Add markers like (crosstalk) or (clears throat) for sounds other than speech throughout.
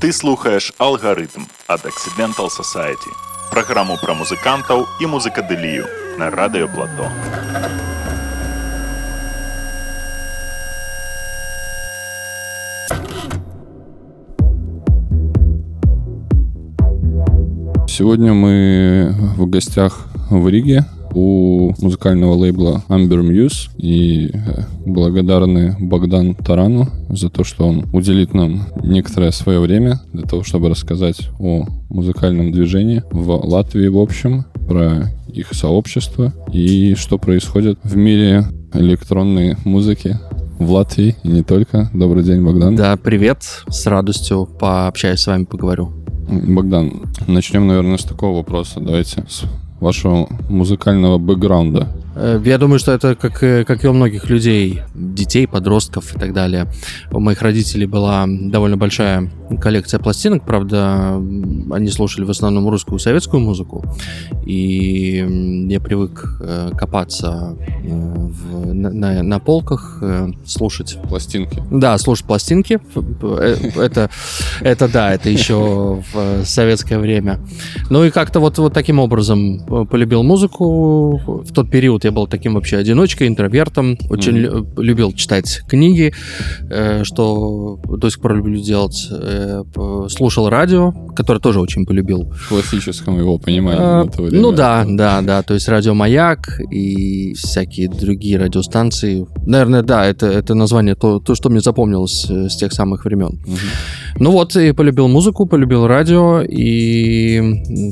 Ты слухаеш алгарытм ад Accidental Society. Праграму пра музыкантаў і музыкадылію на радыёплато. Сегодня мы в гостях в Риге у музыкального лейбла Amber Muse и э, благодарны Богдан Тарану за то, что он уделит нам некоторое свое время для того, чтобы рассказать о музыкальном движении в Латвии в общем, про их сообщество и что происходит в мире электронной музыки в Латвии и не только. Добрый день, Богдан. Да, привет. С радостью пообщаюсь с вами, поговорю. Богдан, начнем, наверное, с такого вопроса. Давайте с вашего музыкального бэкграунда. Э, я думаю, что это как, э, как и у многих людей, детей, подростков и так далее. У моих родителей была довольно большая коллекция пластинок, правда, они слушали в основном русскую советскую музыку, и я привык э, копаться в, на, на, на полках, слушать... Пластинки. Да, слушать пластинки. Это, это да, это еще в советское время. Ну и как-то вот, вот таким образом полюбил музыку. В тот период я был таким вообще одиночкой, интровертом, очень mm-hmm. любил читать книги, э, что до сих пор люблю делать. Э, слушал радио, которое тоже очень полюбил. В классическом его понимании. А, ну да, да, да, то есть радио «Маяк» и всякие другие радиостанции. Наверное, да, это, это название то, то, что мне запомнилось э, с тех самых времен. Mm-hmm. Ну вот, и полюбил музыку, полюбил радио, и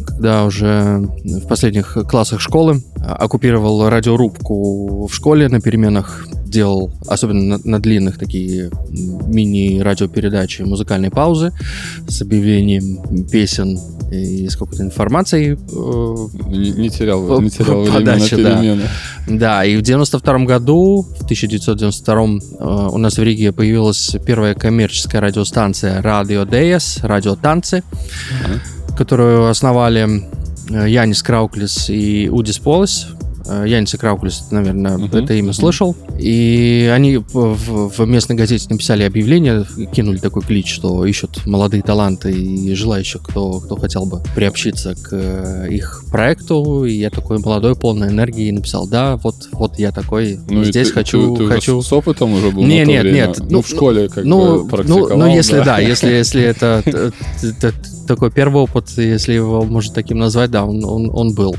когда уже в последних классах школы оккупировал радиорубку в школе на переменах, делал, особенно на, на длинных такие мини-радиопередачи, музыкальные паузы с объявлением песен и с какой-то информацией. Э, не, терял, не терял время подачи, на перемены. Да. да, и в 92 году, в 1992 э, у нас в Риге появилась первая коммерческая радиостанция «Радио ДС», «Радио Танцы», uh-huh. которую основали Э, Янис Крауклис и Удис Полис. Э, Янис и Крауклис, наверное, uh-huh, это имя uh-huh. слышал. И они в, в местной газете написали объявление, кинули такой клич, что ищут молодые таланты и желающих, кто, кто хотел бы приобщиться к э, их проекту. И я такой молодой, полной энергии написал, да, вот, вот я такой, ну, здесь ты, хочу... Ты, ты хочу... с опытом уже был не, нет, время? нет. Ну, ну, в школе как ну, бы практиковал, ну, ну, если да, да (laughs) если, если это такой первый опыт, если его можно таким назвать, да, он, он, он был.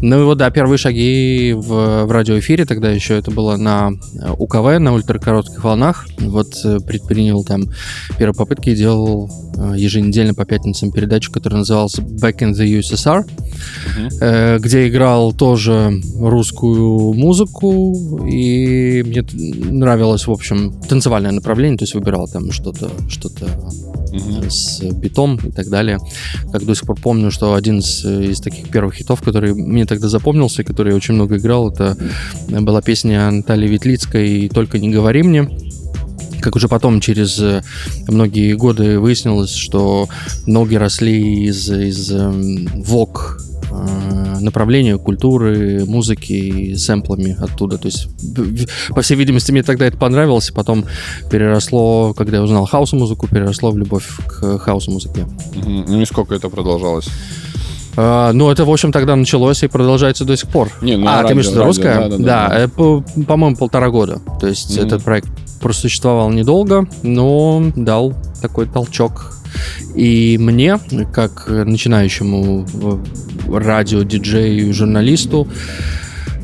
Ну и вот, да, первые шаги в, в радиоэфире, тогда еще это было на э, УКВ, на ультракоротких волнах. Вот э, предпринял там первые попытки и делал э, еженедельно по пятницам передачу, которая называлась Back in the USSR, uh-huh. где играл тоже русскую музыку, и мне нравилось, в общем, танцевальное направление, то есть выбирал там что-то, что-то uh-huh. с битом и так далее. Как до сих пор помню, что один из, из таких первых хитов, который мне тогда запомнился, который я очень много играл, это была песня Натальи Ветлицкой «Только не говори мне». Как уже потом, через э, многие годы выяснилось, что ноги росли из, из vogue э, направления культуры, музыки, сэмплами оттуда. То есть, по всей видимости, мне тогда это понравилось, и потом переросло, когда я узнал хаус-музыку, переросло в любовь к хаус-музыке. Ну и сколько это продолжалось? Uh, ну, это, в общем, тогда началось и продолжается до сих пор. Не, ну, а, радио, в виду русская? Да, да, да, да. Э, по, по-моему, полтора года. То есть mm-hmm. этот проект просуществовал недолго, но дал такой толчок. И мне, как начинающему радио-диджею, журналисту,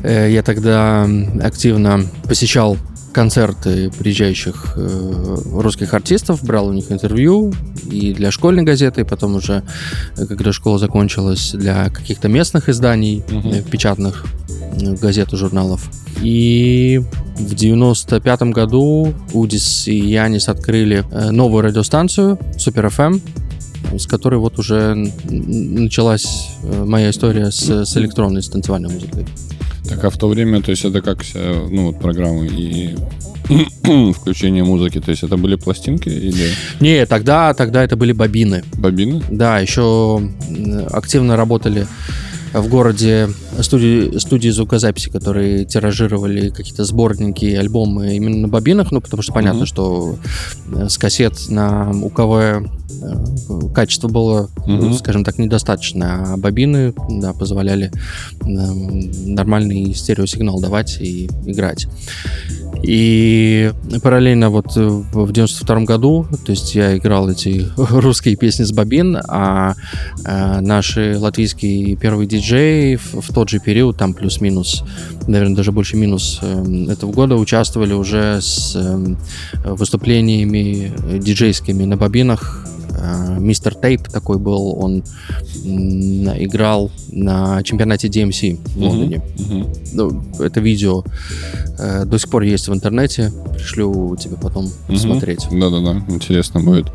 э, я тогда активно посещал концерты приезжающих э, русских артистов, брал у них интервью и для школьной газеты, и потом уже, когда школа закончилась, для каких-то местных изданий, uh-huh. печатных газет и журналов. И в 95 году Удис и Янис открыли новую радиостанцию Super FM, с которой вот уже началась моя история с, с электронной, с танцевальной музыкой. Так, а в то время, то есть это как, ну, вот программы и (clears throat) включение музыки, то есть это были пластинки или... Не, тогда, тогда это были бобины. Бобины? Да, еще активно работали в городе студии, студии звукозаписи, которые тиражировали какие-то сборники, альбомы именно на бобинах, ну, потому что понятно, Мгм. что э, с кассет на УКВ э, качество было, Мгм. скажем так, недостаточно, а бобины, да, позволяли эм, нормальный стереосигнал давать и играть. И параллельно вот э, в в 92 году, то есть я играл эти (laughs) русские песни с бобин, а наши латвийские первые диджеи в, в тот же период, там плюс-минус, наверное, даже больше минус э, этого года, участвовали уже с э, выступлениями диджейскими на бобинах. Э, Мистер Тейп такой был, он играл на чемпионате DMC в Лондоне Мгм. ну, это видео э, до сих пор есть в интернете. Пришлю тебе потом Мгм. посмотреть. Да-да-да, интересно будет.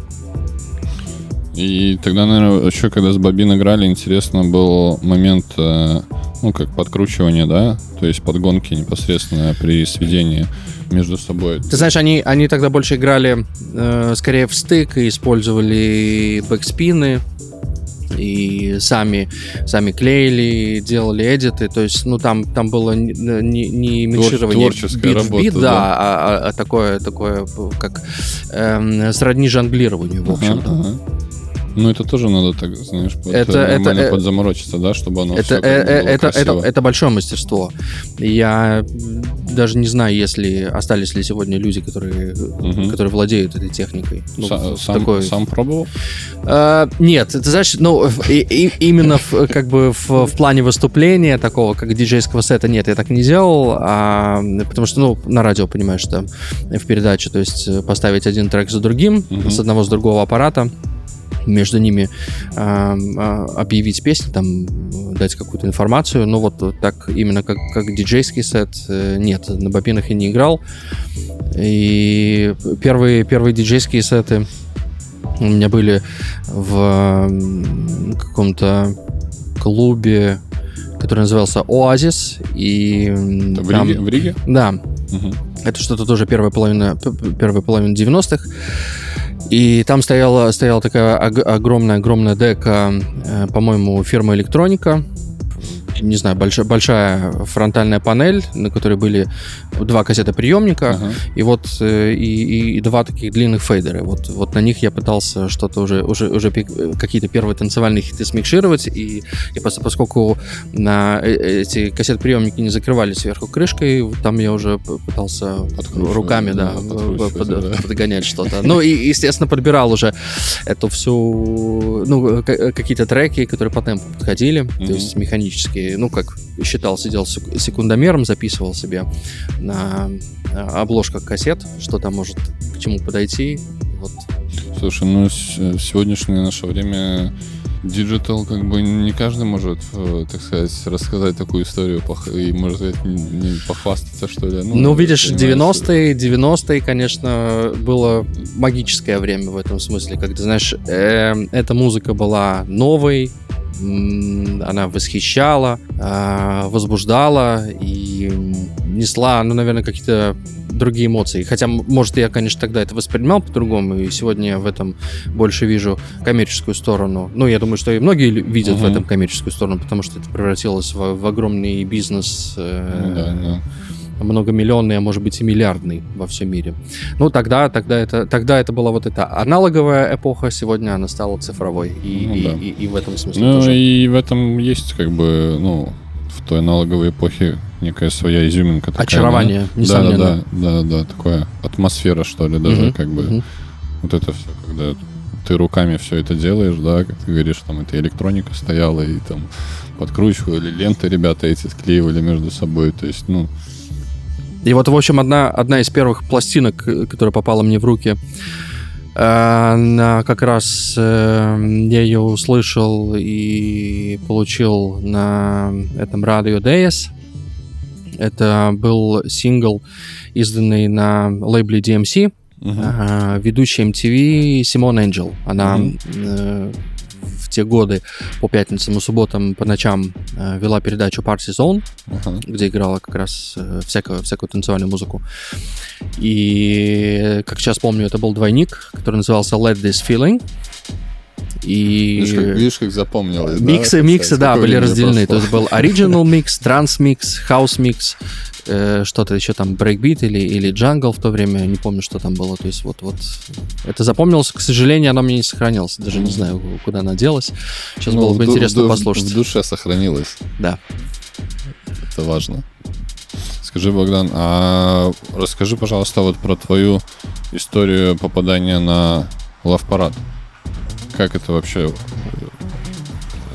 И тогда, наверное, еще когда с Бобин играли, интересно был момент, э, ну, как подкручивания, да? То есть подгонки непосредственно при сведении между собой. Ты знаешь, они, они тогда больше играли э, скорее в стык и использовали бэкспины и сами, сами клеили, делали эдиты, то есть, ну, там, там было не, не, не микширование творческая бит в работа, бит, да, да. А, а- а такое, такое, как эм, сродни жонглированию, в Ага, общем-то. ага. Ну, это тоже надо, так, знаешь, под, Это- нормально это, э, подзаморочиться, да, чтобы оно Это, бы э, э, это, это, красиво. это большое мастерство. Я даже не знаю, если остались ли сегодня люди, которые, Мгм. которые владеют этой техникой. Ну, Са- сам, такой- сам пробовал? Э, нет, ты знаешь, ну, и- и- именно в, как бы в, в плане выступления такого, как диджейского сета, нет, я так не делал, а, потому что, ну, на радио, понимаешь, там, в передаче, то есть поставить один трек за другим, Мгм. с одного, с другого аппарата, между ними а, а, объявить песни, там, дать какую-то информацию, но вот так именно как, как диджейский сет, э, нет, на бобинах я не играл, и первые, первые диджейские сеты у меня были в каком-то клубе, который назывался Оазис, и В, там- Риге, в Риге? да, Мгм. это что-то тоже первая половина, первая половина 90-х. И там стояла, стояла такая огромная-огромная дека, э, по-моему, фирмы Электроника. Не знаю, большая, большая фронтальная панель, на которой были два кассетоприемника, Ага. и вот э, и, и- два таких длинных фейдера. Вот, вот на них я пытался что-то уже, уже, уже пи- какие-то первые танцевальные хиты смикшировать, и, и пос- поскольку на э- эти кассет-приемники не закрывали сверху крышкой, там я уже пытался Подкручивать, руками, да, да, под- да. подгонять что-то. Ну и, естественно, подбирал уже эту всю, ну, какие-то треки, которые по темпу подходили, то есть механические, ну, как считал, сидел сек- секундомером, записывал себе на э, обложках кассет, что там может к чему подойти. Вот. Слушай, ну в сегодняшнее наше время digital как бы не каждый может, э, так сказать, рассказать такую историю и, может сказать, не- не похвастаться, что ли. Ну, видишь, понимаешь, 90-е, 90-е, конечно, было магическое время в этом смысле, когда, знаешь, эм, эта музыка была новой, она восхищала, а, возбуждала и несла, ну, наверное, какие-то другие эмоции. Хотя, может, я, конечно, тогда это воспринимал по-другому, и сегодня я в этом больше вижу коммерческую сторону. Ну, я думаю, что и многие видят в Мгм. этом коммерческую сторону, потому что это превратилось в, в огромный бизнес. э, Ну да, да. Многомиллионный, а может быть и миллиардный во всем мире. Ну, тогда, тогда, это, тогда это была вот эта аналоговая эпоха, сегодня она стала цифровой. И, Ну и, да. и, и в этом смысле Ну тоже. и в этом есть как бы, ну, в той аналоговой эпохе некая своя изюминка. такая, Очарование, да? несомненно. Да, да, да, да, такая атмосфера, что ли, даже Мгм, как бы. мгм. Вот это все, когда ты руками все это делаешь, да, как ты говоришь, там это электроника стояла и там подкручивали ленты ребята эти склеивали между собой, то есть, ну, И вот, в общем, одна, одна из первых пластинок, э, которая попала мне в руки, э, на, как раз э, я ее услышал и получил на этом радио DS. Это был сингл, изданный на лейбле DMC. А, ведущая MTV Симон Энджел. Она Мгм. Те годы по пятницам и субботам по ночам э, вела передачу Party Zone, ага. где играла как раз э, всякую, всякую танцевальную музыку. И, как сейчас помню, это был двойник, который назывался Let This Feeling. И Видишь, как, видишь, как запомнилось. да, миксы, это миксы, да, были разделены. То есть был original микс, trance mix, house mix, э, что-то еще там, брейкбит или, или джангл в то время, не помню, что там было. То есть вот, вот это запомнилось, к сожалению, оно мне не сохранилось. Даже не знаю, куда она делась. Сейчас Ну, было бы интересно послушать. В душе сохранилось. Да. Это важно. Скажи, Богдан, а расскажи, пожалуйста, вот про твою историю попадания на лав-парад. Как это вообще э,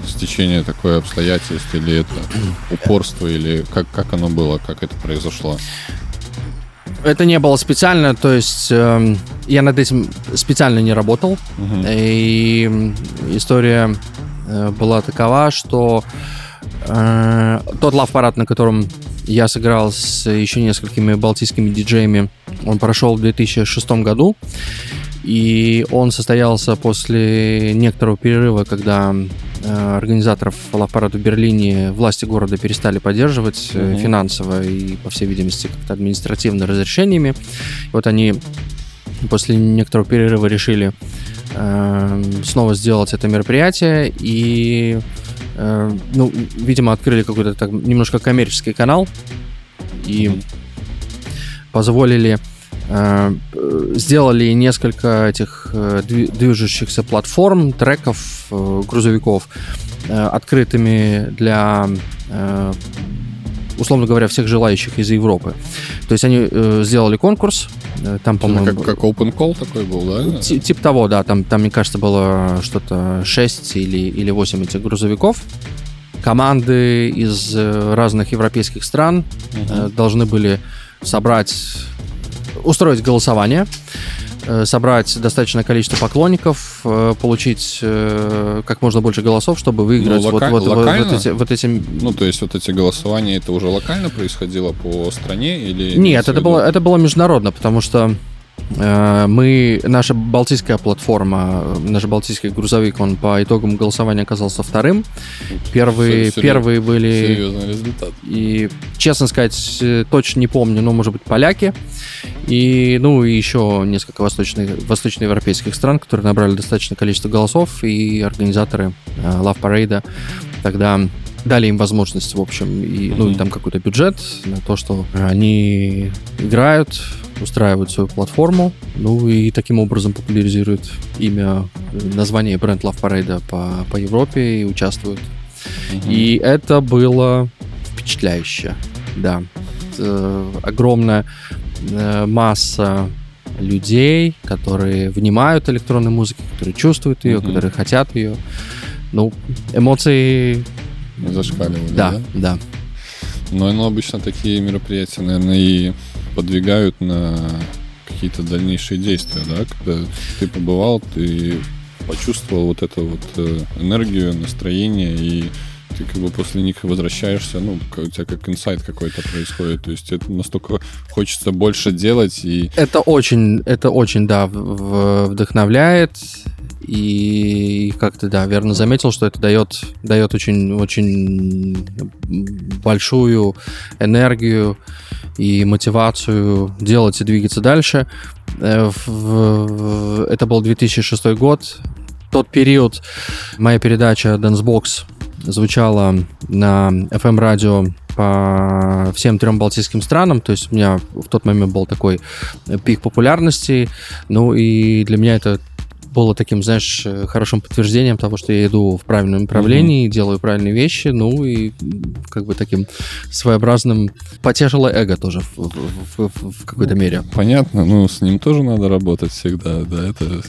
стечение такое обстоятельств, или это упорство, или как, как оно было, как это произошло? Это не было специально, то есть эм, я над этим специально не работал. Мгм. И история э, была такова, что э, тот лав-парад, на котором я сыграл с еще несколькими балтийскими диджеями, он прошел в 2006 году. И он состоялся после некоторого перерыва, когда э, организаторов лав-парада в Берлине власти города перестали поддерживать Мгм. финансово и, по всей видимости, как-то административно разрешениями. Вот они после некоторого перерыва решили э, снова сделать это мероприятие и, э, ну, видимо, открыли какой-то так немножко коммерческий канал и Мгм. позволили сделали несколько этих э, дви- движущихся платформ, треков, э, грузовиков э, открытыми для э, условно говоря, всех желающих из Европы. То есть они э, сделали конкурс, э, там, по-моему, как, как open call такой был, да? Ти- Типа того, да. Там, там, мне кажется, было что-то 6 или, или 8 этих грузовиков. Команды из э, разных европейских стран э, должны были собрать, устроить голосование, э, собрать достаточное количество поклонников, э, получить э, как можно больше голосов, чтобы выиграть Ну, вот, лока- вот, вот, локально? вот эти, вот эти Ну, то есть вот эти голосования, это уже локально происходило по стране или... Нет, это было, это было международно, потому что мы, наша балтийская платформа, э, наш балтийский грузовик, он по итогам голосования оказался вторым. Первые, Серьезно- первые были, Серьезный результат. и, честно сказать, э, точно не помню, но, может быть, поляки. И, ну, и еще несколько восточных, восточноевропейских стран, которые набрали достаточное количество голосов, и организаторы э, Love Parade тогда дали им возможность, в общем, и, ну, и там какой-то бюджет на то, что они играют, устраивают свою платформу, ну и таким образом популяризируют имя, э, название бренд Love Parade по, по Европе и участвуют. И это было впечатляюще, да. Э, огромная э, масса людей, которые внимают электронной музыке, которые чувствуют ее, Мгм. которые хотят ее. Ну, эмоции, Зашкаливали, да, да? да. Но ну, обычно такие мероприятия, наверное, и подвигают на какие-то дальнейшие действия, да? Когда ты побывал, ты почувствовал вот эту вот э, энергию, настроение, и ты как бы после них возвращаешься, ну, у тебя как инсайт какой-то происходит, то есть это настолько хочется больше делать, и Это очень, это очень, да, вдохновляет. И как ты, да, верно заметил, что это дает, дает очень, очень большую энергию и мотивацию делать и двигаться дальше. Э, Это был 2006 год. Тот период моя передача Dancebox звучала на FM-радио по всем трем балтийским странам. То есть у меня в тот момент был такой пик популярности. Ну и для меня это было таким, знаешь, э, хорошим подтверждением того, что я иду в правильном направлении, делаю правильные вещи, ну и как бы таким своеобразным потешило эго тоже в, в- в- в какой-то мере. понятно, ну, с ним тоже надо работать всегда, да, это,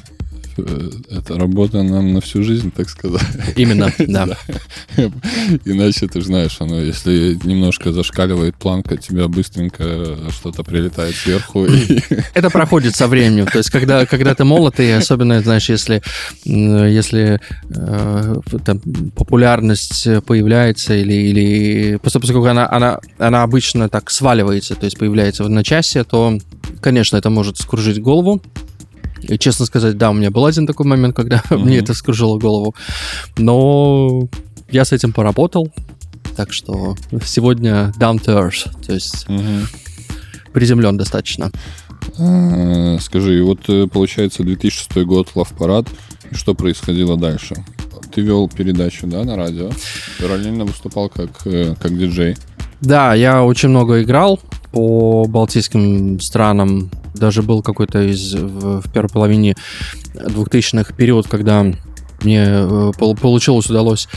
это работа нам на всю жизнь, так сказать. Именно, (laughs) да. Иначе ты знаешь, оно, если немножко зашкаливает планка, тебя быстренько что-то прилетает сверху. И... (laughs) Это проходит со временем. То есть, когда, когда ты молод, и особенно, знаешь, если, если э, там, популярность появляется, или, или просто поскольку она, она, она обычно так сваливается, то есть появляется в одночасье, то, конечно, это может скружить голову. И, честно сказать, да, у меня был один такой момент, когда (laughs) Мгм. мне это скружило голову. Но я с этим поработал. Так что сегодня down to earth, то есть Мгм. приземлен достаточно. А, Скажи, вот э, получается 2006 год, Лав Парад, Что происходило дальше? Ты вел передачу, да, на радио. Параллельно выступал как, э, как диджей. Да, я очень много играл по балтийским странам. Даже был какой-то из в, в первой половине 2000-х период, когда мне э, получилось, удалось...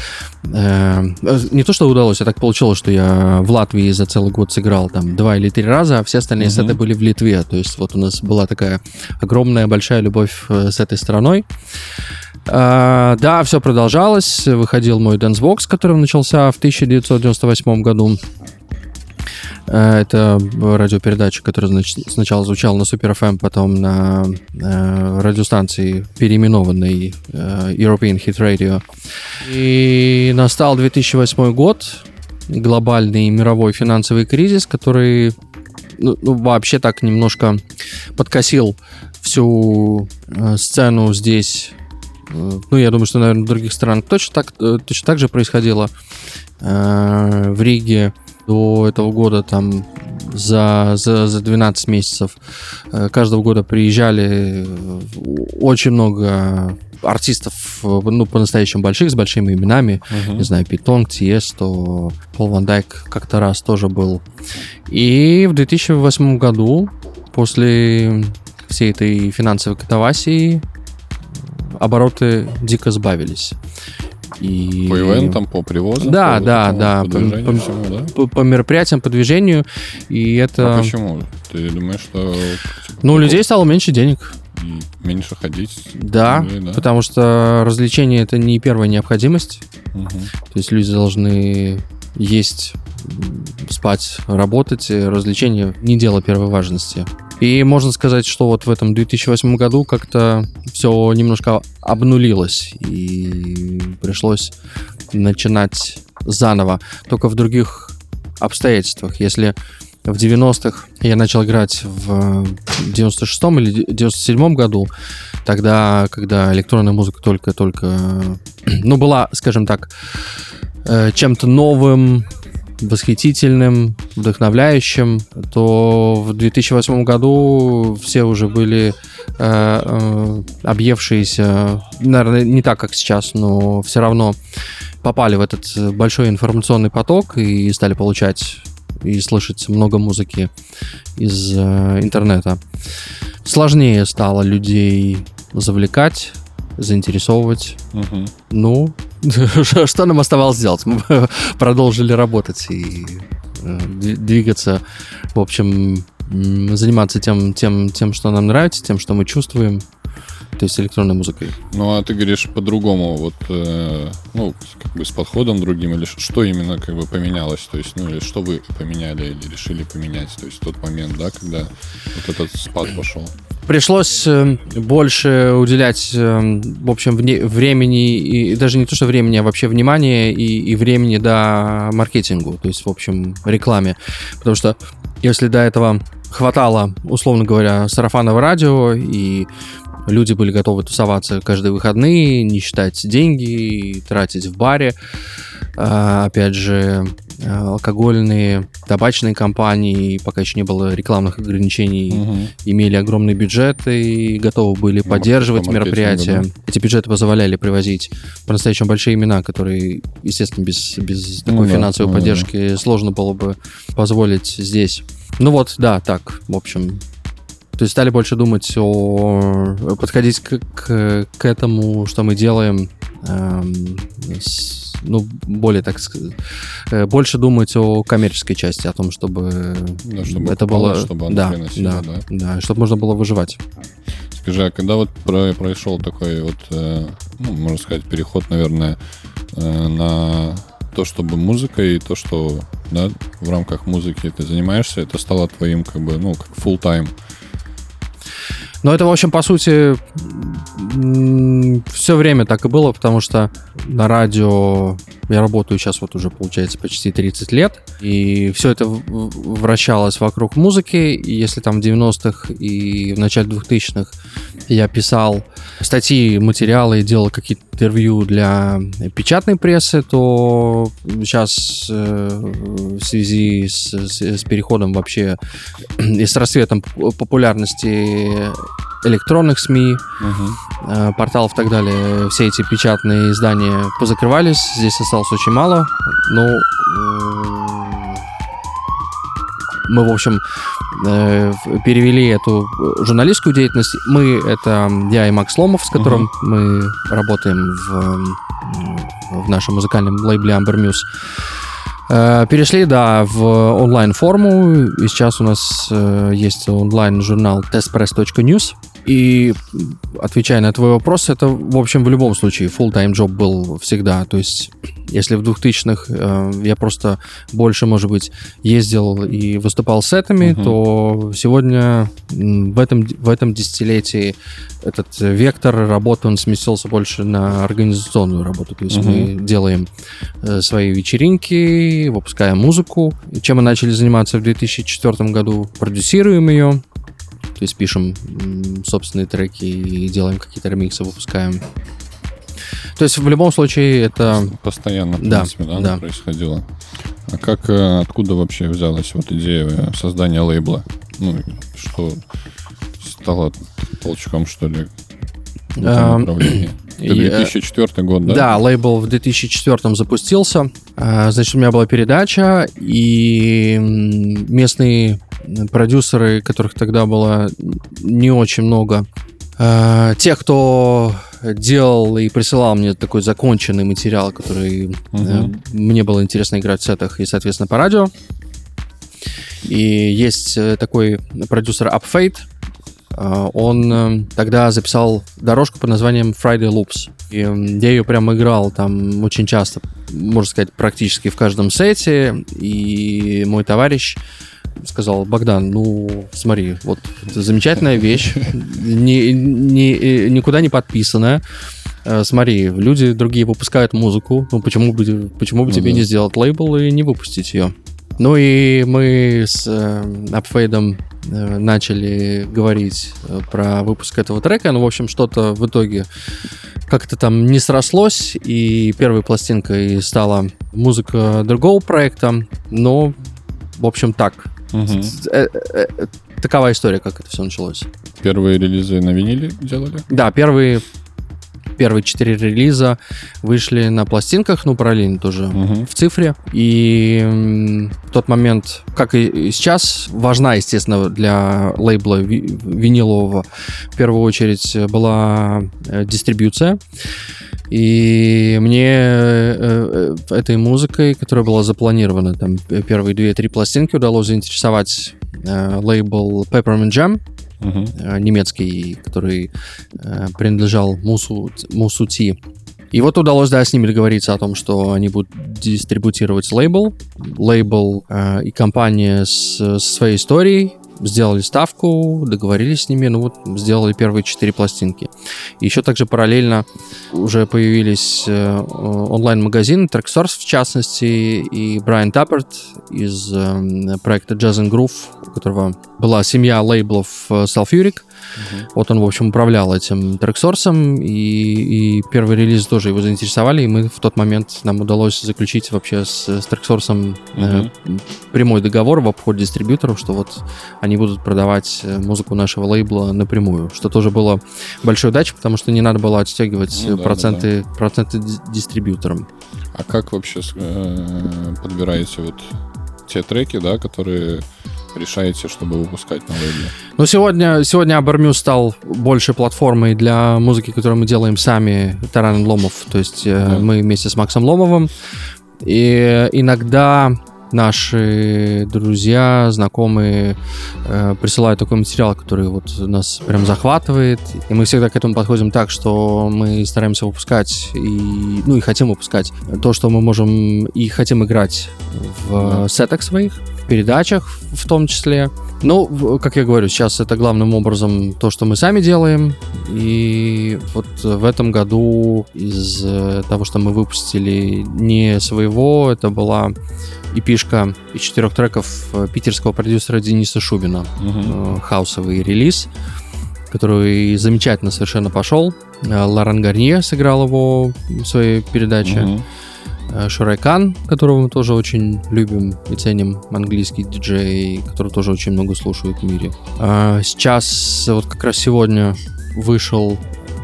Э, не то, что удалось, а так получилось, что я в Латвии за целый год сыграл там два или три раза, а все остальные mm-hmm. сеты были в Литве. То есть вот у нас была такая огромная, большая любовь э, с этой страной. Uh, да, все продолжалось. Выходил мой Dancebox, который начался в 1998 году. Э, это радиопередача, которая значит, сначала звучала на Super FM, потом на э, радиостанции, переименованной э, European Hit Radio. И настал 2008 год, глобальный мировой финансовый кризис, который ну, ну, вообще так немножко подкосил всю э, сцену здесь. Э, ну, я думаю, что, наверное, в других странах точно так, э, точно так же происходило. В Риге до этого года там за, за, за 12 месяцев э, каждого года приезжали э, очень много артистов, э, ну, по-настоящему больших, с большими именами. Uh-huh. Не знаю, Питонг, Тиесто, Пол Ван Дайк как-то раз тоже был. И в 2008 году, после всей этой финансовой катавасии, обороты дико сбавились. И... По ивентам, по привозам? Да, по, да, да. По, по, всему, да? По, по мероприятиям, по движению. И это... А почему? Ты думаешь, что... Типа, ну, у людей стало меньше денег. И меньше ходить? Да, людей, да, потому что развлечение это не первая необходимость. Угу. То есть люди должны есть, спать, работать. Развлечение не дело первой важности. И можно сказать, что вот в этом 2008 году как-то все немножко обнулилось, и пришлось начинать заново, только в других обстоятельствах. Если в 90-х я начал играть в 96-м или 97-м году, тогда, когда электронная музыка только-только, ну, была, скажем так, э, чем-то новым, восхитительным, вдохновляющим, то в 2008 году все уже были э, э, объевшиеся, наверное, не так, как сейчас, но все равно попали в этот большой информационный поток и стали получать и слышать много музыки из э, интернета. Сложнее стало людей завлекать, заинтересовывать. Угу. Ну, (laughs) что нам оставалось сделать? Мы (laughs) продолжили работать и э, двигаться, в общем, заниматься тем, тем, тем, что нам нравится, тем, что мы чувствуем, то есть электронной музыкой. Ну, а ты говоришь по-другому, вот, э, ну, как бы с подходом другим, или что именно как бы поменялось, то есть, ну, или что вы поменяли или решили поменять, то есть тот момент, да, когда вот этот спад пошел? Пришлось э, больше уделять, э, в общем, времени, и даже не то, что времени, а вообще внимания и, и времени, да, маркетингу, то есть, в общем, рекламе. Потому что если до этого хватало, условно говоря, сарафанного радио, и люди были готовы тусоваться каждые выходные, не считать деньги, тратить в баре, а, опять же, алкогольные, табачные компании, пока еще не было рекламных ограничений, угу. имели огромные бюджеты и готовы были поддерживать мероприятия. Да. Эти бюджеты позволяли привозить по-настоящему большие имена, которые, естественно, без, без такой ну, финансовой да, поддержки да. сложно было бы позволить здесь. Ну вот, да, так, в общем, то есть стали больше думать о... подходить к, к, к этому, что мы делаем, эм, с, ну, более, так сказать, э, больше думать о коммерческой части, о том, чтобы, да, чтобы это было... Чтобы да, приносило, да, да, да, чтобы можно было выживать. Скажи, а когда вот произошел такой вот, э, ну, можно сказать, переход, наверное, э, на то, чтобы музыка и то, что да, в рамках музыки ты занимаешься, это стало твоим как бы, ну, как full time но это, в общем, по сути, все время так и было, потому что на радио я работаю сейчас вот уже, получается, почти 30 лет, и все это вращалось вокруг музыки, и если там в 90-х и в начале 2000-х я писал статьи, материалы, делал какие-то интервью для печатной прессы, то сейчас э, в связи с, с, с переходом вообще и с рассветом популярности электронных СМИ, э, порталов и так далее. Все эти печатные издания позакрывались, здесь осталось очень мало. Ну, м, мы, в общем, э, перевели эту э, журналистскую деятельность. Мы, это я и Макс Ломов, с которым мы работаем в, м, в нашем музыкальном лейбле Amber Muse. Э, Перешли, да, в онлайн-форму. И сейчас у нас э, есть онлайн-журнал testpress.news. И отвечая на твой вопрос, это, в общем, в любом случае full-time job был всегда. То есть, если в 2000-х э, я просто больше, может быть, ездил и выступал с сетами, Мгм. то сегодня в этом, в этом десятилетии этот вектор работы, он сместился больше на организационную работу. То есть Мгм. мы делаем э, свои вечеринки, выпускаем музыку. Чем мы начали заниматься в 2004 году? Продюсируем ее, то есть пишем собственные треки и делаем какие-то ремиксы, выпускаем. То есть в любом случае это... Постоянно, в Да, принципе, да, да. происходило. А как, э, откуда вообще взялась вот идея э, создания лейбла? Ну, что стало толчком, что ли, в этом Эм, направлении? (clears throat) Это и, э, 2004 год, да? Да, лейбл в 2004 запустился. А, Значит, у меня была передача, и местные продюсеры, которых тогда было не очень много, а, тех, кто делал и присылал мне такой законченный материал, который э, Мгм. мне было интересно играть в сетах и, соответственно, по радио. И есть э, такой продюсер Upfade. А, Он э, тогда записал дорожку под названием Friday Loops. И м, я ее прям играл там очень часто, можно сказать, практически в каждом сете. И мой товарищ сказал, Богдан, ну, смотри, вот это замечательная вещь, ни- ни- э, никуда не подписанная. Э, Смотри, люди другие выпускают музыку, ну почему бы, почему бы Ну тебе да. не сделать лейбл и не выпустить ее? Ну и мы с э, Апфейдом э, начали говорить э, про выпуск этого трека. Ну, в общем, что-то в итоге как-то там не срослось, и первой пластинкой стала музыка другого проекта. Но, в общем, так. Такова история, как это все началось. Первые релизы на виниле делали? Да, первые, первые четыре релиза вышли на пластинках, ну, параллельно тоже Мгм. в цифре. И в тот момент, как и сейчас, важна, естественно, для лейбла ви- винилового в первую очередь была э, дистрибьюция. И мне э, э, этой музыкой, которая была запланирована, там первые две-три пластинки удалось заинтересовать лейбл Peppermint Jam, Э, немецкий, который э, принадлежал Мусу, Мусу Ти. И вот удалось, да, с ними договориться о том, что они будут дистрибутировать лейбл. Лейбл э, и компания с, со своей историей сделали ставку, договорились с ними, ну вот сделали первые четыре пластинки. Еще также параллельно уже появились э, онлайн-магазины, Tracksource в частности, и Брайан Тапперт из э, проекта Jazz and Groove, у которого была семья лейблов э, Sulfuric. Вот он, в общем, управлял этим трексорсом, и, и первый релиз тоже его заинтересовали, и мы в тот момент нам удалось заключить вообще с, с трексорсом э, прямой договор в обход дистрибьюторов, что вот они будут продавать э, музыку нашего лейбла напрямую, что тоже было большой удачей, потому что не надо было отстегивать Ну да, проценты, проценты ди- дистрибьюторам. А как вообще э, подбираете вот те треки, да, которые решаете, чтобы выпускать на лейбле? Ну, сегодня, сегодня Абермю стал больше платформой для музыки, которую мы делаем сами, Таран Ломов. То есть э, Да. мы вместе с Максом Ломовым. И иногда наши друзья, знакомые э, присылают такой материал, который вот нас прям захватывает. И мы всегда к этому подходим так, что мы стараемся выпускать и, ну, и хотим выпускать то, что мы можем и хотим играть в Да. сетах своих, в передачах в том числе. Ну, как я говорю, сейчас это главным образом то, что мы сами делаем. И вот в этом году из э, того, что мы выпустили не своего, это была эпишка из четырех треков э, питерского продюсера Дениса Шубина. Мгм. Э, Хаусовый релиз, который замечательно совершенно пошел. Лоран Гарнье сыграл его в своей передаче. Мгм. Э, Шурайкан, которого мы тоже очень любим и ценим, английский диджей, который тоже очень много слушают в мире. А сейчас, вот как раз сегодня вышел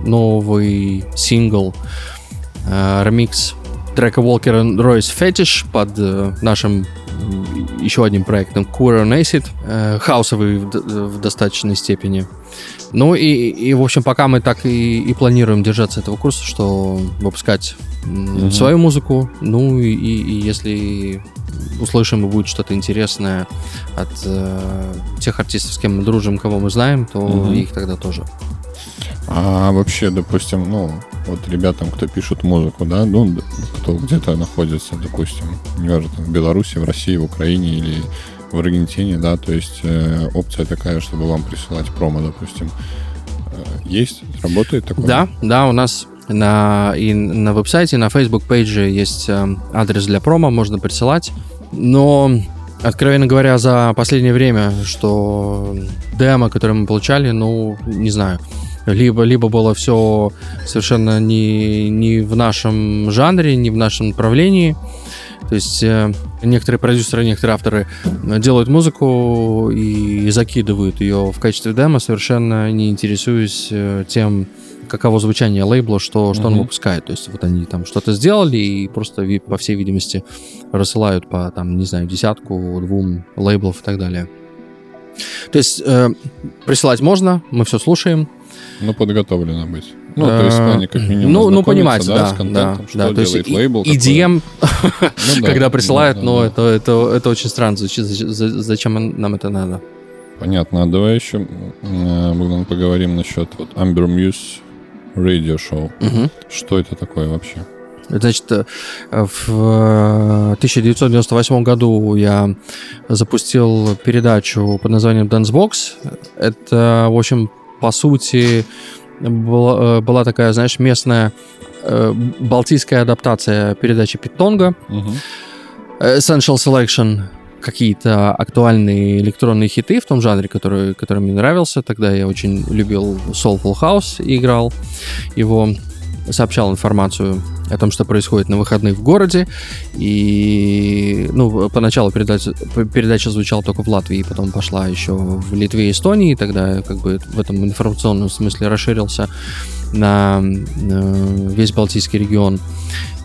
новый сингл, э, ремикс трека Walker and Royce Fetish под э, нашим еще одним проектом Queer Acid, э, хаусовый в, в достаточной степени. Ну и, и, в общем, пока мы так и, и планируем держаться этого курса, что выпускать mm-hmm. свою музыку, ну и, и если услышим и будет что-то интересное от э, тех артистов, с кем мы дружим, кого мы знаем, то mm-hmm. их тогда тоже. А вообще, допустим, ну, вот ребятам, кто пишет музыку, да, ну, кто где-то находится, допустим, неважно, в Беларуси, в России, в Украине или в Аргентине, да, то есть э, опция такая, чтобы вам присылать промо, допустим. Э, есть? Работает такое? Да, да, у нас на, и на веб-сайте, на Facebook-пейдже есть э, адрес для промо, можно присылать. Но, откровенно говоря, за последнее время, что демо, которое мы получали, ну, не знаю, либо, либо было все совершенно не, не в нашем жанре, не в нашем направлении. То есть э, некоторые продюсеры, некоторые авторы делают музыку и закидывают ее в качестве демо, совершенно не интересуясь э, тем, каково звучание лейбла, что, что mm-hmm. он выпускает. То есть вот они там что-то сделали и просто, по всей видимости, рассылают по, там, не знаю, десятку, двум лейблов и так далее. То есть э, присылать можно, мы все слушаем, ну, подготовлено быть. Ну, то есть, в плане, как минимум, ну, ну, понимаете, да, с контентом, да, что да, делает то есть лейбл. EDM, ну, да, (laughs) когда присылают, да, но да. Это, это, это очень странно. Зачем нам это надо? Понятно. А давай еще, э, Богдан, поговорим насчет вот Amber Muse Radio Show. Угу. Что это такое вообще? Значит, э, в 1998 году я запустил передачу под названием Dance Box. Это, в общем, по сути, была, э, была такая, знаешь, местная э, балтийская адаптация передачи Питонга. Угу. Essential Selection какие-то актуальные электронные хиты в том жанре, который, который мне нравился. Тогда я очень любил Soulful House и играл его сообщал информацию о том, что происходит на выходных в городе. И, ну, поначалу передача, передача звучала только в Латвии, потом пошла еще в Литве и Эстонии. Тогда как бы в этом информационном смысле расширился на весь Балтийский регион.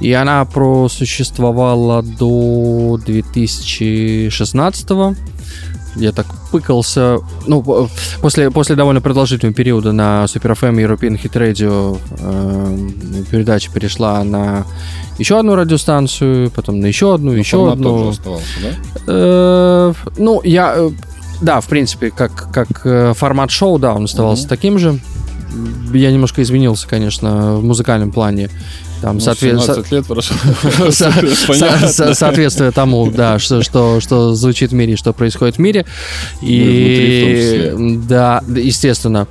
И она просуществовала до 2016 -го я так пыкался. Ну, после, после довольно продолжительного периода на Super FM European Hit Radio э, передача перешла на еще одну радиостанцию, потом на еще одну, Но еще одну. оставался, да? Э, ну, я... Э, да, в принципе, как, как э, формат шоу, да, он оставался mm-hmm. таким же. Я немножко изменился, конечно, в музыкальном плане. Там, ну, соответ... лет прошло. (laughs) (laughs) Соответствуя тому, да, что, что, что звучит в мире, что происходит в мире. И, да, естественно.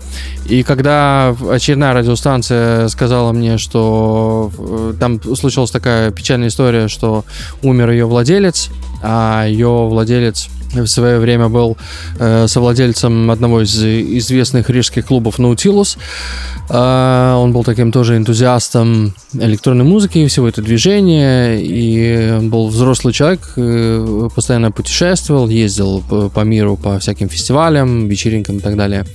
И когда очередная радиостанция сказала мне, что э, там случилась такая печальная история, что умер ее владелец, а ее владелец в свое время был э, совладельцем одного из известных рижских клубов Nautilus. Э, он был таким тоже энтузиастом электронной музыки и всего этого движения. И был взрослый человек, э, постоянно путешествовал, ездил по, по миру по всяким фестивалям, вечеринкам и так далее.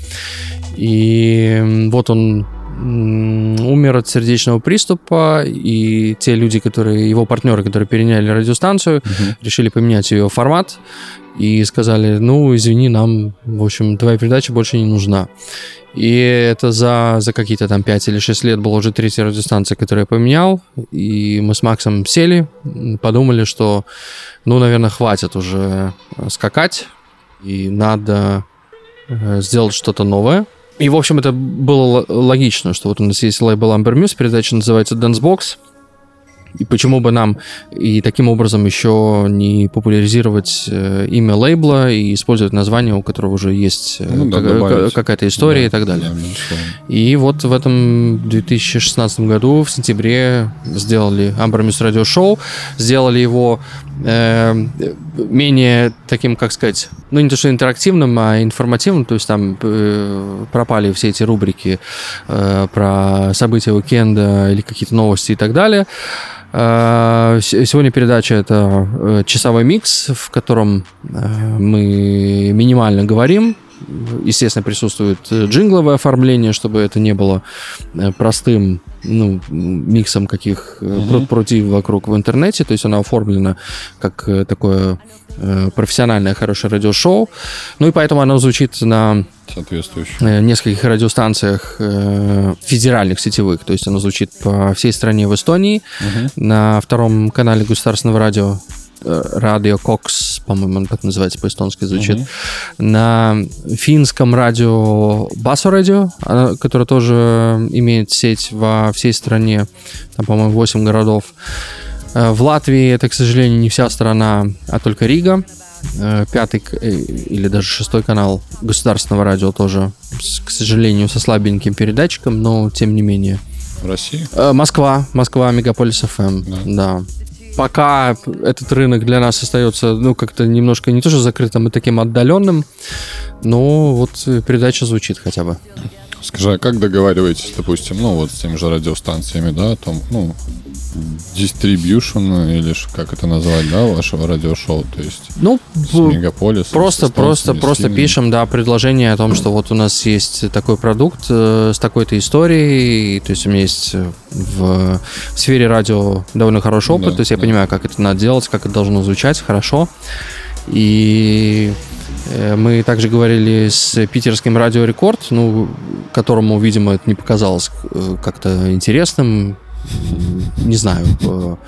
И вот он умер от сердечного приступа, и те люди, которые, его партнеры, которые переняли радиостанцию, uh-huh. решили поменять ее формат и сказали, ну, извини, нам, в общем, твоя передача больше не нужна. И это за, за какие-то там 5 или 6 лет была уже третья радиостанция, которую я поменял. И мы с Максом сели, подумали, что, ну, наверное, хватит уже скакать, и надо э, сделать что-то новое. И, в общем, это было логично, что вот у нас есть лейбл Amber Muse, передача называется Dance Box, и почему бы нам и таким образом еще не популяризировать э, имя лейбла и использовать название, у которого уже есть э, ну, да, какая-то история да, и так далее. Да, и вот в этом 2016 году, в сентябре, сделали Muse Radio Show, сделали его э, менее таким, как сказать, ну не то что интерактивным, а информативным, то есть там э, пропали все эти рубрики э, про события уикенда или какие-то новости и так далее. Э, сегодня передача это э, часовой микс, в котором э, мы минимально говорим, естественно, присутствует джингловое оформление, чтобы это не было простым ну, миксом каких угу. против вокруг в интернете. То есть она оформлена как такое профессиональное хорошее радиошоу. Ну и поэтому оно звучит на соответствующих нескольких радиостанциях федеральных сетевых. То есть оно звучит по всей стране в Эстонии, угу. на втором канале государственного радио Радио Кокс, по-моему, он так называется по-эстонски звучит, uh-huh. на финском радио Басо Радио, которое тоже имеет сеть во всей стране, там, по-моему, 8 городов. В Латвии это, к сожалению, не вся страна, а только Рига. Пятый или даже шестой канал государственного радио тоже, к сожалению, со слабеньким передатчиком, но тем не менее. В России? Москва, Москва, Мегаполис ФМ, да. да пока этот рынок для нас остается, ну, как-то немножко не то, что закрытым, а таким отдаленным, но вот передача звучит хотя бы. Скажи, а как договариваетесь, допустим, ну, вот с теми же радиостанциями, да, о том, ну, дистрибьюшн или как это назвать, да, вашего радиошоу, то есть ну, с мегаполис. Просто, просто, просто пишем, да, предложение о том, что вот у нас есть такой продукт э, с такой-то историей, то есть у меня есть в, в сфере радио довольно хороший опыт, да, то есть я понимаю, как это надо делать, как это должно звучать хорошо, и э, мы также говорили с питерским радио Рекорд, ну, которому, видимо, это не показалось э, как-то интересным, не знаю, по,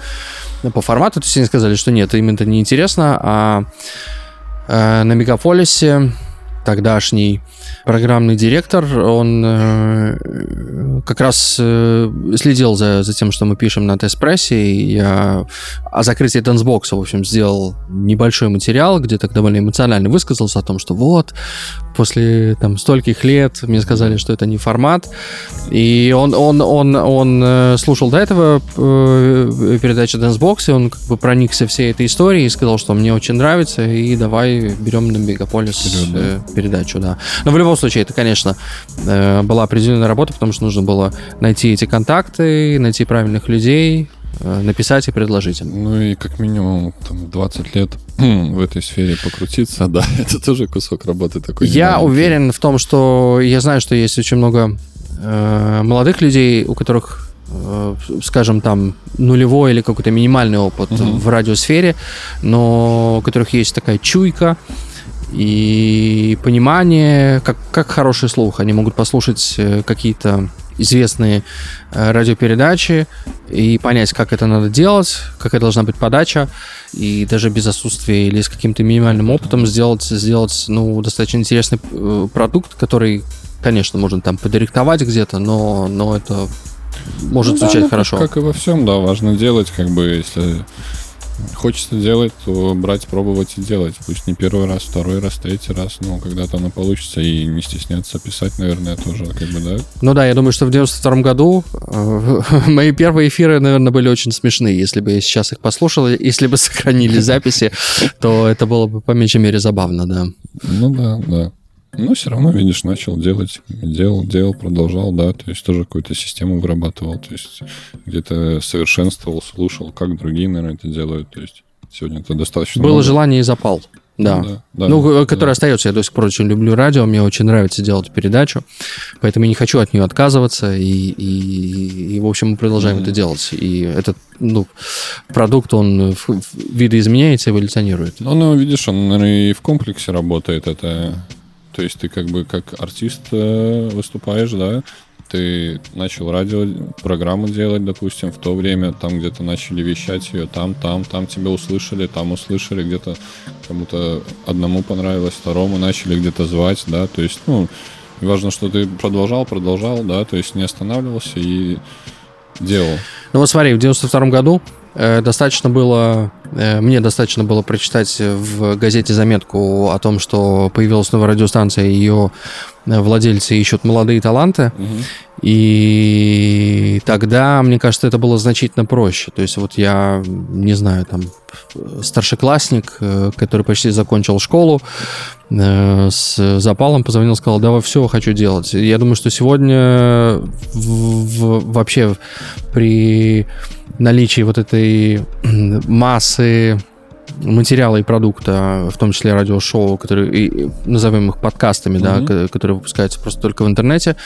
по формату. То есть они сказали, что нет, им это не интересно, а э, на Мегаполисе тогдашний программный директор, он э, как раз э, следил за, за тем, что мы пишем на Теспрессе, и я о закрытии Дэнсбокса, в общем, сделал небольшой материал, где так довольно эмоционально высказался о том, что вот, после там стольких лет мне сказали, что это не формат, и он, он, он, он э, слушал до этого э, передачу Dancebox, и он как бы проникся всей этой историей и сказал, что мне очень нравится, и давай берем на Мегаполис э, передачу, да. Но в любом случае, это, конечно, э, была определенная работа, потому что нужно было найти эти контакты, найти правильных людей, э, написать и предложить им. Ну и как минимум там 20 лет (clears throat) в этой сфере покрутиться, (laughs) да, это тоже кусок работы такой. Я уверен в том, что я знаю, что есть очень много э, молодых людей, у которых э, скажем, там, нулевой или какой-то минимальный опыт uh-huh. в радиосфере, но у которых есть такая чуйка, и понимание, как, как хороший слух. Они могут послушать э, какие-то известные э, радиопередачи и понять, как это надо делать, какая должна быть подача, и даже без отсутствия или с каким-то минимальным опытом сделать, сделать ну, достаточно интересный э, продукт, который, конечно, можно там подиректовать где-то, но, но это может ну, звучать да, ну, хорошо. Как и во всем, да, важно делать, как бы, если хочется делать, то брать, пробовать и делать. Пусть не первый раз, второй раз, третий раз, но когда-то оно получится, и не стесняться писать, наверное, тоже, как бы, да. Ну да, я думаю, что в 92 году э, (laughs) мои первые эфиры, наверное, были очень смешные. Если бы я сейчас их послушал, если бы сохранили записи, то это было бы по меньшей мере забавно, да. Ну да, да. Но все равно, видишь, начал делать, делал, делал, продолжал, да, то есть тоже какую-то систему вырабатывал, то есть где-то совершенствовал, слушал, как другие, наверное, это делают, то есть сегодня это достаточно... Было много. желание и запал. Да. да, да ну, который да. остается. Я до сих пор очень люблю радио, мне очень нравится делать передачу, поэтому я не хочу от нее отказываться, и, и, и в общем, мы продолжаем mm-hmm. это делать. И этот ну, продукт, он видоизменяется, эволюционирует. Ну, ну, видишь, он, наверное, и в комплексе работает. Это то есть ты как бы как артист э, выступаешь, да, ты начал радио программу делать, допустим, в то время, там где-то начали вещать ее, там, там, там тебя услышали, там услышали, где-то кому-то одному понравилось, второму начали где-то звать, да, то есть, ну, важно, что ты продолжал, продолжал, да, то есть не останавливался и делал. Ну вот смотри, в 92 году Э, достаточно было, мне достаточно было прочитать в газете заметку о том, что появилась новая радиостанция, и ее э, владельцы ищут молодые таланты. Угу. И тогда, мне кажется, это было значительно проще. То есть вот я, не знаю, там, старшеклассник, э, который почти закончил школу, э, с запалом позвонил, сказал, давай все, хочу делать. Я думаю, что сегодня в, в, вообще при наличии вот этой (clears throat) массы материала и продукта, в том числе радиошоу, которые, и, назовем их подкастами, mm-hmm. да, которые выпускаются просто только в интернете,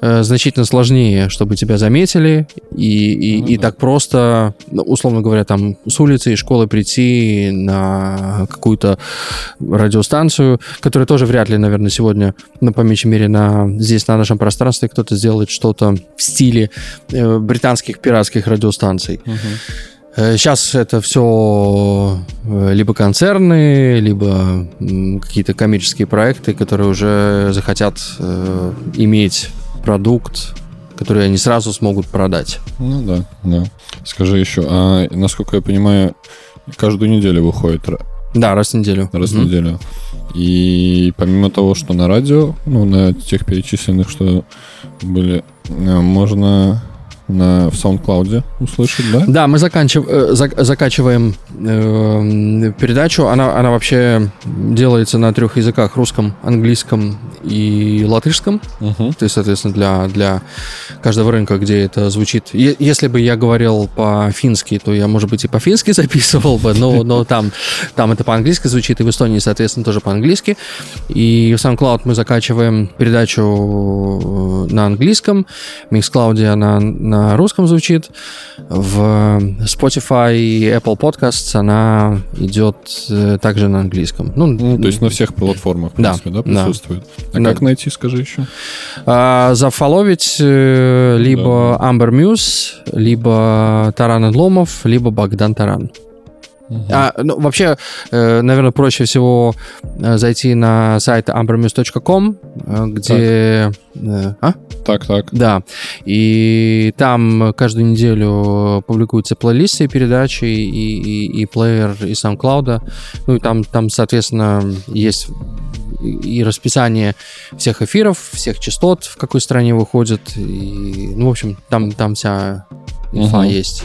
э, значительно сложнее, чтобы тебя заметили, и, и, mm-hmm. и так просто, ну, условно говоря, там с улицы и школы прийти на какую-то радиостанцию, которая тоже вряд ли, наверное, сегодня, ну, по меньшей мере, на, здесь, на нашем пространстве кто-то сделает что-то в стиле э, британских пиратских радиостанций. Mm-hmm. Сейчас э, это все э, либо концерны, либо какие-то коммерческие проекты, которые уже захотят э, иметь продукт, который они сразу смогут продать. Ну да, да. Скажи еще, а насколько я понимаю, каждую неделю выходит? Да, раз в неделю. Раз в mm-hmm. неделю. И помимо того, что на радио, ну, на тех перечисленных, что были, можно на, в SoundCloud услышать, да? Да, мы заканчив, э, зак, закачиваем э, передачу. Она, она вообще делается на трех языках: русском, английском и латышском. Угу. То есть, соответственно, для, для каждого рынка, где это звучит. Е- если бы я говорил по-фински, то я, может быть, и по-фински (laughs) записывал бы, но, но там, там это по-английски звучит, и в Эстонии, соответственно, тоже по-английски. И в SoundCloud мы закачиваем передачу э, на английском, в Mixcloud она на на русском звучит. В Spotify и Apple Podcasts она идет э, также на английском. Ну, ну то есть на всех платформах, в принципе, да, да присутствует. Да. А да. как найти, скажи еще? А, зафоловить э, либо да. Amber Muse, либо Таран Одломов, либо Богдан Таран. Угу. А, ну, вообще, э, наверное, проще всего э, зайти на сайт ambermuse.com, э, где... Так. А? Так, так. Да. И там каждую неделю публикуются плейлисты передачи и, и, и плеер из SoundCloud. Ну, и там, там, соответственно, есть и расписание всех эфиров, всех частот, в какой стране выходят. И, ну, в общем, там, там вся инфа угу. есть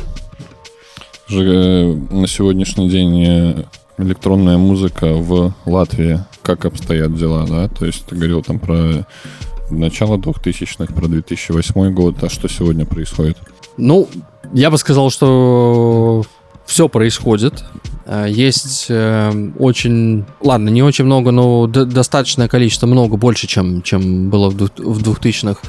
же э, на сегодняшний день э, электронная музыка в Латвии, как обстоят дела, да? То есть ты говорил там про начало 2000-х, про 2008 год, а что сегодня происходит? Ну, я бы сказал, что все происходит. Э, есть э, очень, ладно, не очень много, но достаточное количество, много больше, чем, чем было в 2000-х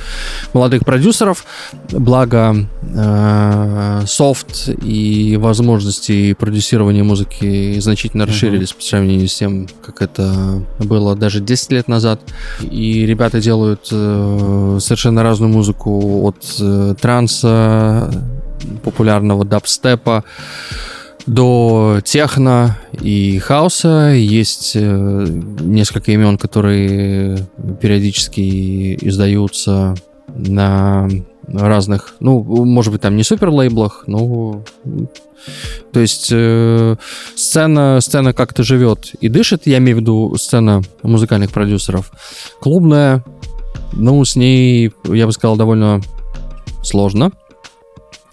молодых продюсеров. Благо, э, софт и возможности продюсирования музыки значительно расширились по сравнению с тем, как это было даже 10 лет назад. И ребята делают совершенно разную музыку от транса, популярного дабстепа, до техно и хаоса. Есть э, несколько имен, которые периодически издаются на разных, ну, может быть, там не супер лейблах, но то есть э, сцена, сцена как-то живет и дышит, я имею в виду сцена музыкальных продюсеров. Клубная, ну, с ней, я бы сказал, довольно сложно.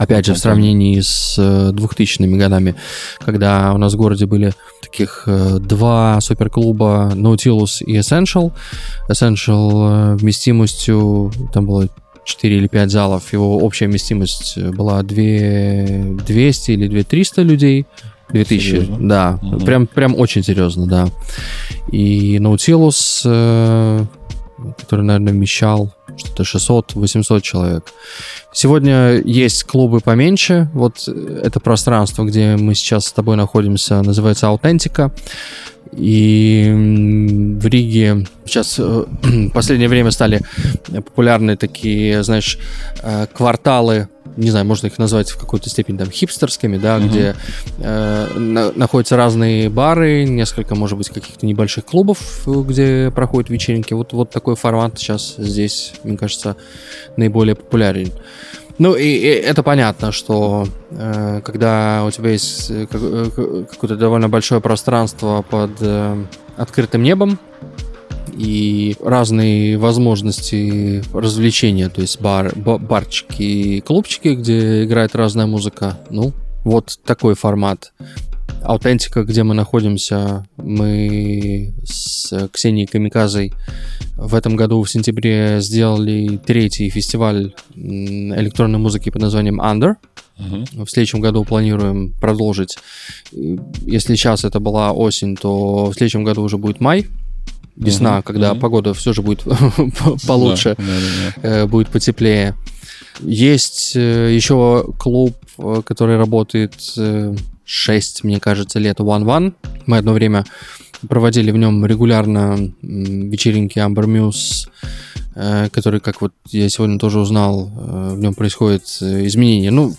Опять же, в сравнении с 2000-ми э, годами, когда у нас в городе были таких э, два суперклуба Nautilus и Essential. Essential э, вместимостью, там было 4 или 5 залов, его общая вместимость была 2, 200 или 2300 людей. 2000, серьезно? да. Угу. Прям, прям очень серьезно, да. И Nautilus, который, наверное, вмещал что-то 600-800 человек. Сегодня есть клубы поменьше. Вот это пространство, где мы сейчас с тобой находимся, называется Аутентика. И в Риге сейчас э, в (clears throat) последнее время стали популярны такие, знаешь, э, кварталы не знаю, можно их назвать в какой-то степени там хипстерскими, да, uh-huh. где э, на, находятся разные бары, несколько, может быть, каких-то небольших клубов, где проходят вечеринки. Вот, вот такой формат сейчас здесь, мне кажется, наиболее популярен. Ну, и, и это понятно, что э, когда у тебя есть э, э, какое-то довольно большое пространство под э, открытым небом, и разные возможности развлечения, то есть бар, ба- барчики и клубчики, где играет разная музыка. Ну, вот такой формат. Аутентика, где мы находимся, мы с Ксенией Камиказой в этом году в сентябре сделали третий фестиваль электронной музыки под названием Under. Мгм. В следующем году планируем продолжить. Если сейчас это была осень, то в следующем году уже будет май, весна, Мгм, когда мгм. погода все же будет (laughs) получше, Да, да, да. э, будет потеплее. Есть э, еще клуб, э, который работает 6, мне кажется, лет One One. Мы одно время проводили в нем регулярно вечеринки Amber Muse, э, который, как вот я сегодня тоже узнал, э, в нем происходит э, изменение. Ну,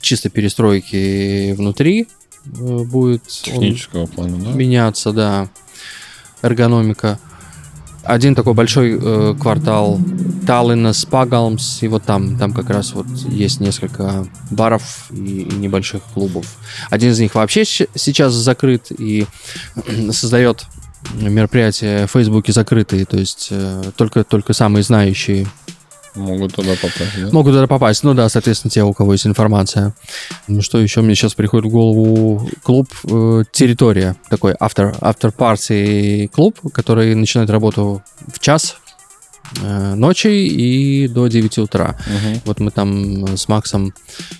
чисто перестройки внутри будет Технического плана, да? меняться, да. Эргономика. Один такой большой э, квартал Таллина, Спагалмс, и вот там, там как раз вот есть несколько баров и, и небольших клубов. Один из них вообще сейчас закрыт и (clears throat) создает мероприятия в Фейсбуке закрытые, то есть э, только, только самые знающие Могут туда попасть, да? могут туда попасть. Ну да, соответственно, те, у кого есть информация. Ну, что еще мне сейчас приходит в голову? Клуб э, «Территория». Такой автор, автор партии клуб, который начинает работу в час э, ночи и до 9 утра. Мгм. Вот мы там с Максом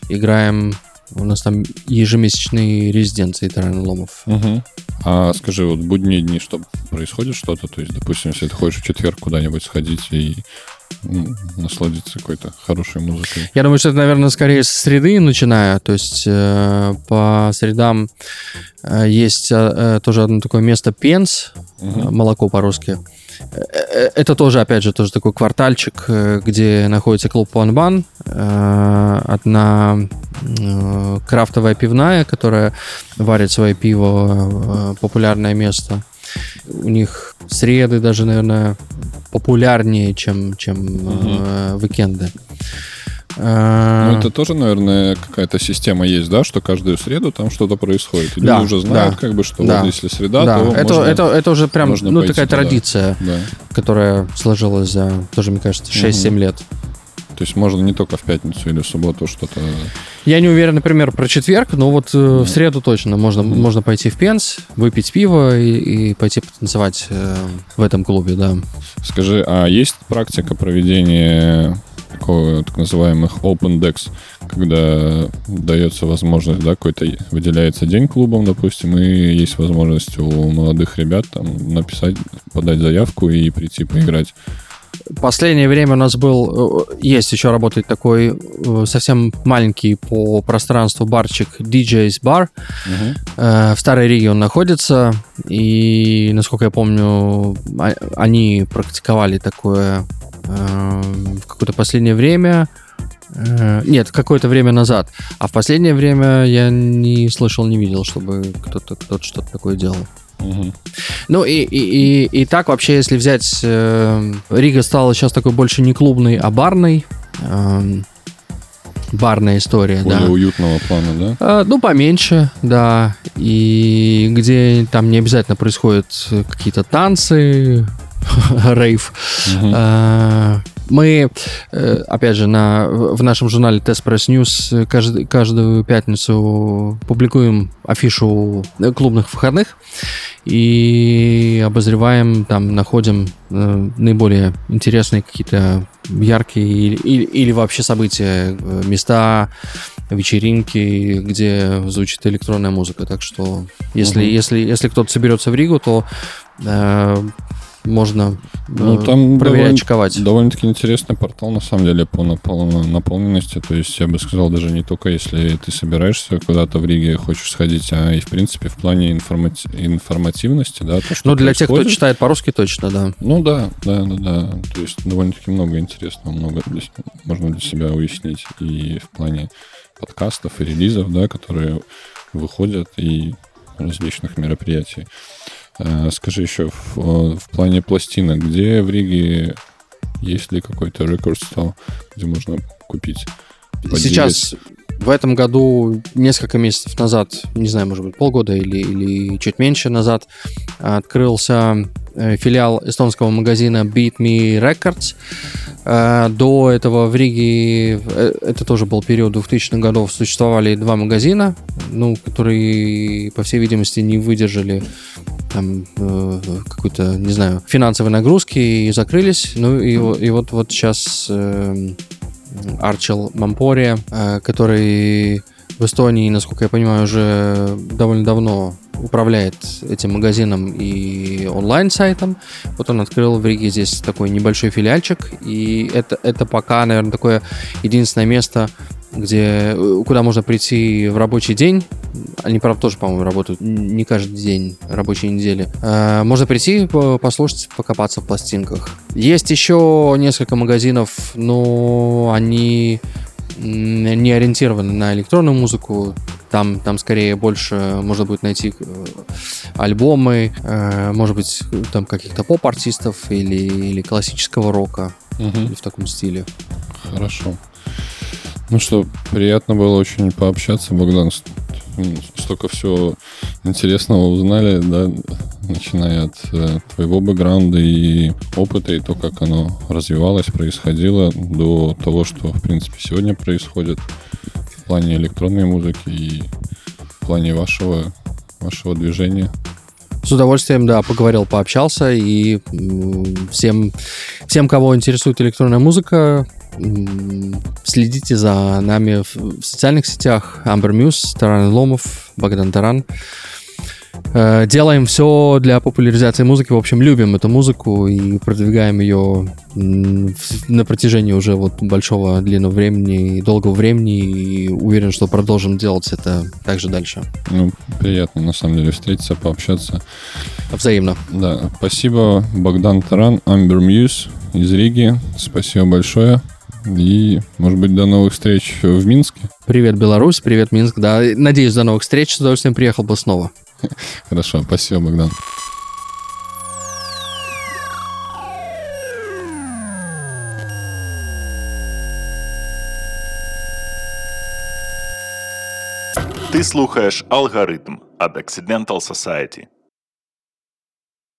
играем. У нас там ежемесячные резиденции Тарана Ломов. Мгм. А скажи, вот будние дни, что происходит что-то? То есть, допустим, если ты хочешь в четверг куда-нибудь сходить и насладиться какой-то хорошей музыкой. Я думаю, что это, наверное, скорее с среды начиная. То есть э, по средам э, есть э, э, тоже одно такое место Пенс, Мгм. молоко по-русски. Э, Это тоже, опять же, тоже такой квартальчик, э, где находится клуб Панбан. Одна э, крафтовая пивная, которая варит свое пиво, э, популярное место. У них среды даже, наверное, популярнее, чем, чем э, уикенды. Э, Ну, это тоже, наверное, какая-то система есть, да, что каждую среду там что-то происходит. И Да, люди уже знают, да, как бы, что да. вот если среда, да, то это, можно- это, это уже прям ну, пойти такая традиция, Да. которая сложилась за, тоже, мне кажется, 6-7 лет. То есть можно не только в пятницу или в субботу что-то... Я не уверен, например, про четверг, но вот э, в среду точно можно, можно пойти в Пенс, выпить пиво и, и пойти потанцевать э, в этом клубе, да. Скажи, а есть практика проведения так называемых open decks, когда дается возможность, да, какой-то выделяется день клубом, допустим, и есть возможность у молодых ребят там написать, подать заявку и прийти поиграть. Последнее время у нас был, э, есть еще работает такой э, совсем маленький по пространству барчик DJ's Bar. Мгм. Э, В Старой Риге он находится, и, насколько я помню, а- они практиковали такое в какое-то последнее время. Нет, какое-то время назад. А в последнее время я не слышал, не видел, чтобы кто-то кто что-то такое делал. Ну и, и, и, и так вообще, если взять, э, Рига стала сейчас такой больше не клубной, а барной. Эм, барная история, Более да. уютного плана, да? А, Ну, поменьше, да. И где там не обязательно происходят э, какие-то танцы, (laughs) рейв. Мгм. А, Мы, э, опять же, на, в нашем журнале Test Press News каждый, каждую пятницу публикуем афишу клубных выходных и обозреваем, там, находим э, наиболее интересные какие-то яркие или, или, или вообще события, э, места, вечеринки, где звучит электронная музыка. Так что, если, Мгм. если, если кто-то соберется в Ригу, то э, можно Ну, там проверять, довольно- чековать. Довольно-таки интересный портал, на самом деле, по напол- наполненности. То есть, я бы сказал, даже не только если ты собираешься куда-то в Риге, хочешь сходить, а и, в принципе, в плане информати- информативности, да, то, что Ну, для тех, кто читает по-русски, точно, да. Ну да, да, да, да. То есть довольно-таки много интересного, много для можно для себя уяснить и в плане подкастов и релизов, да, которые выходят и различных мероприятий. А, Скажи еще в, в плане пластинок, где в Риге есть ли какой-то рекорд стал, где можно купить? подделать? Сейчас в этом году, несколько месяцев назад, не знаю, может быть, полгода или, или чуть меньше назад, открылся э, филиал эстонского магазина Beat Me Records. Э, До этого в Риге, э, это тоже был период 2000-х годов, существовали два магазина, ну, которые, по всей видимости, не выдержали там э, какой-то, не знаю, финансовой нагрузки и закрылись. Ну и, во- и вот, вот сейчас э, Арчел Мампория, э, который в Эстонии, насколько я понимаю, уже довольно давно управляет этим магазином и онлайн-сайтом. Вот он открыл в Риге здесь такой небольшой филиальчик, и это, это пока, наверное, такое единственное место, где, э, куда можно прийти в рабочий день. Они, правда, тоже, по-моему, работают не каждый день рабочей недели. Э, Можно прийти, по- послушать, покопаться в пластинках. Есть еще несколько магазинов, но они не ориентированы на электронную музыку. Там, там скорее больше можно будет найти э, альбомы, э, может быть, там каких-то поп-артистов или, или классического рока Мгм. или в таком стиле. Хорошо. Ну что, приятно было очень пообщаться, Богдан. Столько всего интересного узнали, да, начиная от э, твоего бэкграунда и опыта, и то, как оно развивалось, происходило, до того, что, в принципе, сегодня происходит в плане электронной музыки и в плане вашего, вашего движения. С удовольствием, да, поговорил, пообщался. И всем, всем, кого интересует электронная музыка, следите за нами в, социальных сетях. Амбер Мьюз, Таран Ломов, Богдан Таран. Э, Делаем все для популяризации музыки. В общем, любим эту музыку и продвигаем ее на протяжении уже вот большого длинного времени и долгого времени. И уверен, что продолжим делать это также дальше. Ну, приятно, на самом деле, встретиться, пообщаться. Взаимно. Да, спасибо, Богдан Таран, Амбер Мьюз из Риги. Спасибо большое. И, может быть, до новых встреч в Минске. Привет, Беларусь, привет, Минск. Да, надеюсь, до новых встреч. С удовольствием приехал бы снова. (laughs) Хорошо, спасибо, Богдан. Ти слухаєш алгоритм від Accidental Society.